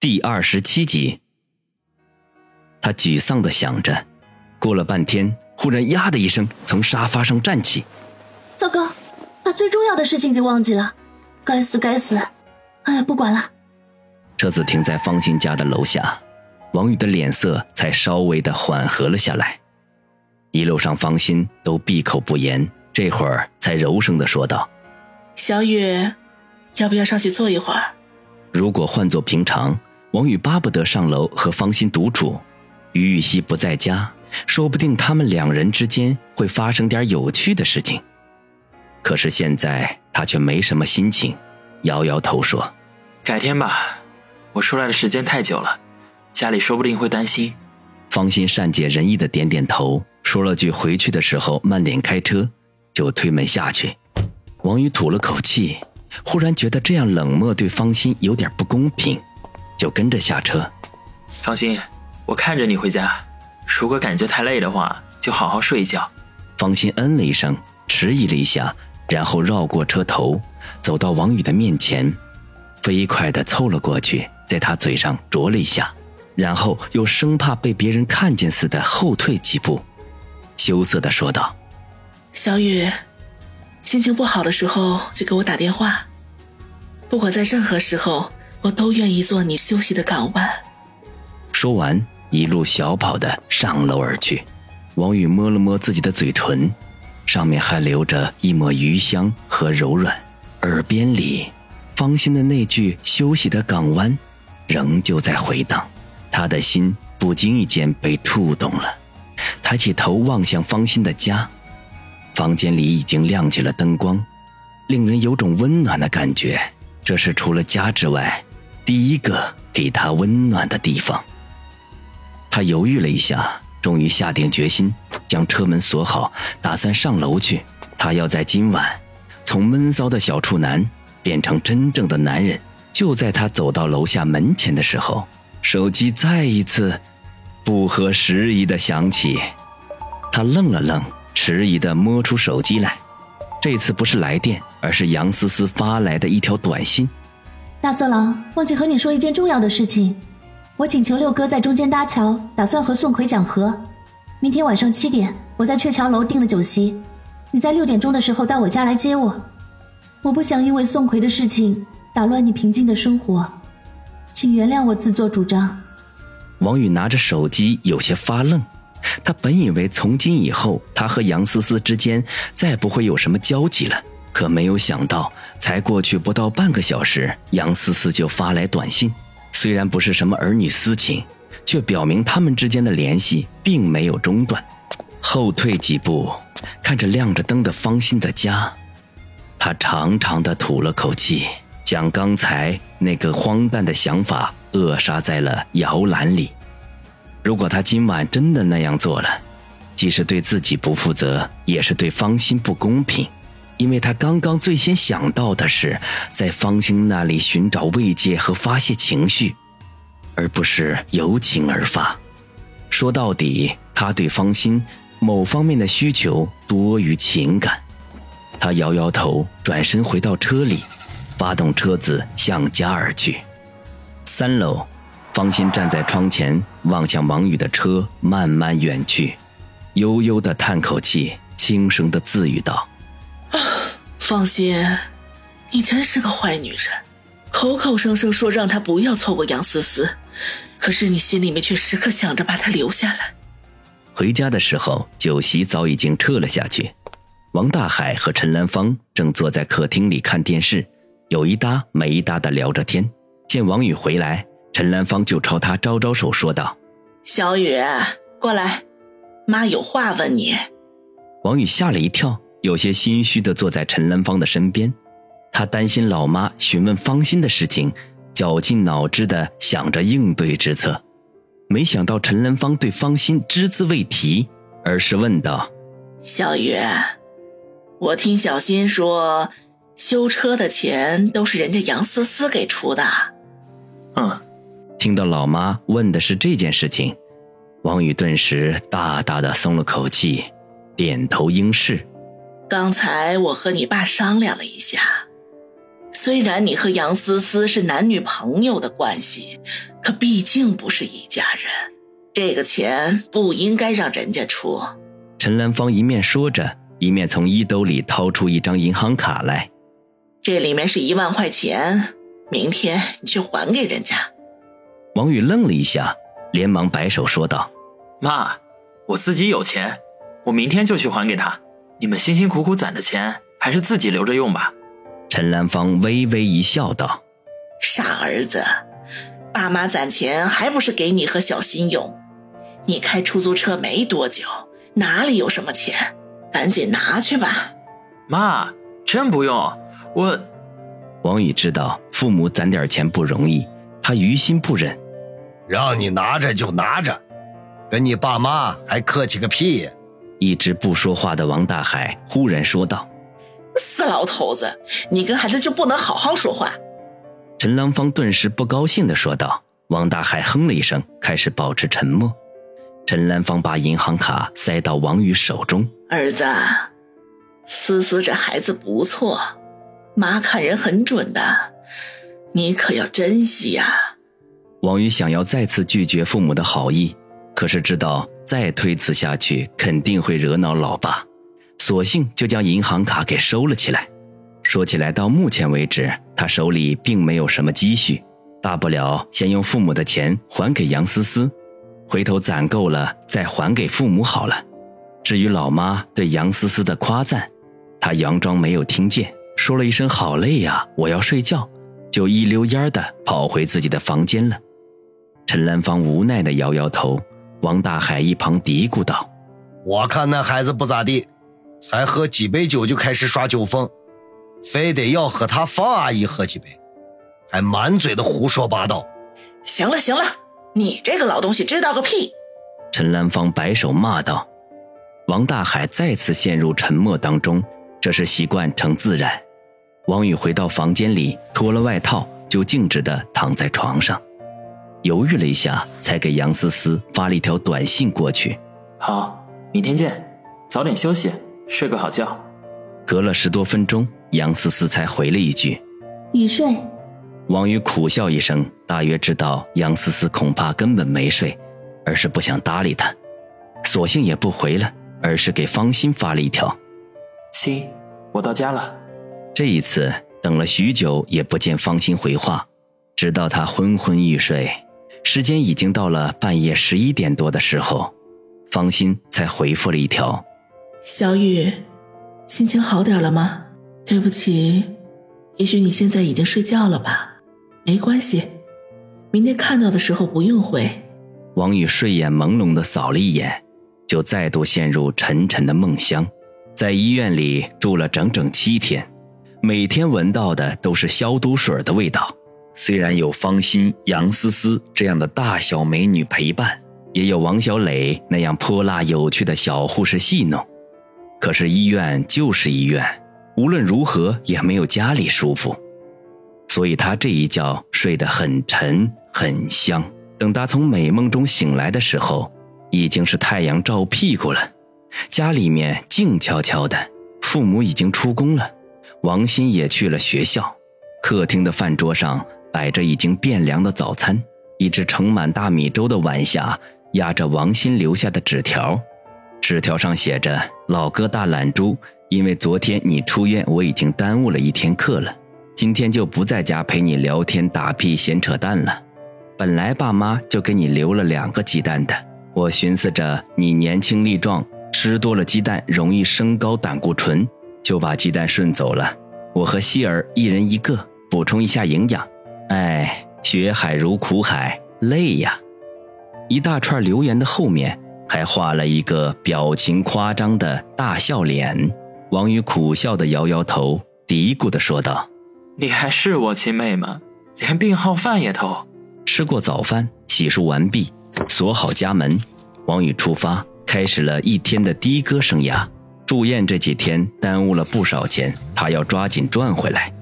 第二十七集，他沮丧的想着，过了半天，忽然呀的一声从沙发上站起。糟糕，把最重要的事情给忘记了，该死该死！哎，不管了。车子停在方心家的楼下，王宇的脸色才稍微的缓和了下来。一路上，方心都闭口不言，这会儿才柔声的说道：“小雨，要不要上去坐一会儿？”如果换做平常。王宇巴不得上楼和方心独处，于雨溪不在家，说不定他们两人之间会发生点有趣的事情。可是现在他却没什么心情，摇摇头说：“改天吧，我出来的时间太久了，家里说不定会担心。”方心善解人意的点点头，说了句“回去的时候慢点开车”，就推门下去。王宇吐了口气，忽然觉得这样冷漠对方心有点不公平。就跟着下车，放心，我看着你回家。如果感觉太累的话，就好好睡一觉。方心嗯了一声，迟疑了一下，然后绕过车头，走到王宇的面前，飞快地凑了过去，在他嘴上啄了一下，然后又生怕被别人看见似的后退几步，羞涩地说道：“小雨，心情不好的时候就给我打电话，不管在任何时候。”我都愿意做你休息的港湾。说完，一路小跑的上楼而去。王宇摸了摸自己的嘴唇，上面还留着一抹余香和柔软。耳边里，方心的那句“休息的港湾”仍旧在回荡。他的心不经意间被触动了，抬起头望向方心的家。房间里已经亮起了灯光，令人有种温暖的感觉。这是除了家之外。第一个给他温暖的地方。他犹豫了一下，终于下定决心，将车门锁好，打算上楼去。他要在今晚，从闷骚的小处男变成真正的男人。就在他走到楼下门前的时候，手机再一次不合时宜的响起。他愣了愣，迟疑的摸出手机来。这次不是来电，而是杨思思发来的一条短信。大色狼，忘记和你说一件重要的事情。我请求六哥在中间搭桥，打算和宋奎讲和。明天晚上七点，我在鹊桥楼订了酒席，你在六点钟的时候到我家来接我。我不想因为宋奎的事情打乱你平静的生活，请原谅我自作主张。王宇拿着手机有些发愣，他本以为从今以后他和杨思思之间再不会有什么交集了。可没有想到，才过去不到半个小时，杨思思就发来短信。虽然不是什么儿女私情，却表明他们之间的联系并没有中断。后退几步，看着亮着灯的方心的家，他长长的吐了口气，将刚才那个荒诞的想法扼杀在了摇篮里。如果他今晚真的那样做了，既是对自己不负责，也是对方心不公平。因为他刚刚最先想到的是在方兴那里寻找慰藉和发泄情绪，而不是由情而发。说到底，他对方心某方面的需求多于情感。他摇摇头，转身回到车里，发动车子向家而去。三楼，方心站在窗前，望向王宇的车慢慢远去，悠悠的叹口气，轻声的自语道。放心，你真是个坏女人，口口声声说让他不要错过杨思思，可是你心里面却时刻想着把她留下来。回家的时候，酒席早已经撤了下去，王大海和陈兰芳正坐在客厅里看电视，有一搭没一搭的聊着天。见王宇回来，陈兰芳就朝他招招手，说道：“小雨，过来，妈有话问你。”王宇吓了一跳。有些心虚的坐在陈兰芳的身边，他担心老妈询问芳心的事情，绞尽脑汁的想着应对之策。没想到陈兰芳对芳心只字未提，而是问道：“小雨，我听小新说，修车的钱都是人家杨思思给出的。”嗯，听到老妈问的是这件事情，王宇顿时大大的松了口气，点头应是。刚才我和你爸商量了一下，虽然你和杨思思是男女朋友的关系，可毕竟不是一家人，这个钱不应该让人家出。陈兰芳一面说着，一面从衣兜里掏出一张银行卡来。这里面是一万块钱，明天你去还给人家。王宇愣了一下，连忙摆手说道：“妈，我自己有钱，我明天就去还给他。你们辛辛苦苦攒的钱，还是自己留着用吧。”陈兰芳微微一笑，道：“傻儿子，爸妈攒钱还不是给你和小新用？你开出租车没多久，哪里有什么钱？赶紧拿去吧。”妈，真不用。我，王宇知道父母攒点钱不容易，他于心不忍，让你拿着就拿着，跟你爸妈还客气个屁！一直不说话的王大海忽然说道：“死老头子，你跟孩子就不能好好说话？”陈兰芳顿时不高兴的说道。王大海哼了一声，开始保持沉默。陈兰芳把银行卡塞到王宇手中：“儿子，思思这孩子不错。”妈看人很准的，你可要珍惜呀。王宇想要再次拒绝父母的好意，可是知道再推辞下去肯定会惹恼老爸，索性就将银行卡给收了起来。说起来，到目前为止，他手里并没有什么积蓄，大不了先用父母的钱还给杨思思，回头攒够了再还给父母好了。至于老妈对杨思思的夸赞，他佯装没有听见。说了一声“好累呀，我要睡觉”，就一溜烟儿的跑回自己的房间了。陈兰芳无奈的摇摇头，王大海一旁嘀咕道：“我看那孩子不咋地，才喝几杯酒就开始耍酒疯，非得要和他方阿姨喝几杯，还满嘴的胡说八道。”行了行了，你这个老东西知道个屁！陈兰芳摆手骂道。王大海再次陷入沉默当中，这是习惯成自然。王宇回到房间里，脱了外套，就静止地躺在床上，犹豫了一下，才给杨思思发了一条短信过去：“好，明天见，早点休息，睡个好觉。”隔了十多分钟，杨思思才回了一句：“已睡。”王宇苦笑一声，大约知道杨思思恐怕根本没睡，而是不想搭理他，索性也不回了，而是给方心发了一条：“心，我到家了。”这一次等了许久也不见方心回话，直到他昏昏欲睡，时间已经到了半夜十一点多的时候，方心才回复了一条：“小雨，心情好点了吗？对不起，也许你现在已经睡觉了吧？没关系，明天看到的时候不用回。”王宇睡眼朦胧的扫了一眼，就再度陷入沉沉的梦乡，在医院里住了整整七天。每天闻到的都是消毒水的味道，虽然有方心、杨思思这样的大小美女陪伴，也有王小磊那样泼辣有趣的小护士戏弄，可是医院就是医院，无论如何也没有家里舒服，所以他这一觉睡得很沉很香。等他从美梦中醒来的时候，已经是太阳照屁股了，家里面静悄悄的，父母已经出宫了。王鑫也去了学校，客厅的饭桌上摆着已经变凉的早餐，一只盛满大米粥的碗下压着王鑫留下的纸条，纸条上写着：“老哥大懒猪，因为昨天你出院，我已经耽误了一天课了，今天就不在家陪你聊天打屁闲扯淡了。本来爸妈就给你留了两个鸡蛋的，我寻思着你年轻力壮，吃多了鸡蛋容易升高胆固醇。”就把鸡蛋顺走了，我和希儿一人一个，补充一下营养。哎，学海如苦海，累呀！一大串留言的后面还画了一个表情夸张的大笑脸。王宇苦笑的摇摇头，嘀咕的说道：“你还是我亲妹吗？连病号饭也偷。”吃过早饭，洗漱完毕，锁好家门，王宇出发，开始了一天的的哥生涯。住院这几天耽误了不少钱，他要抓紧赚回来。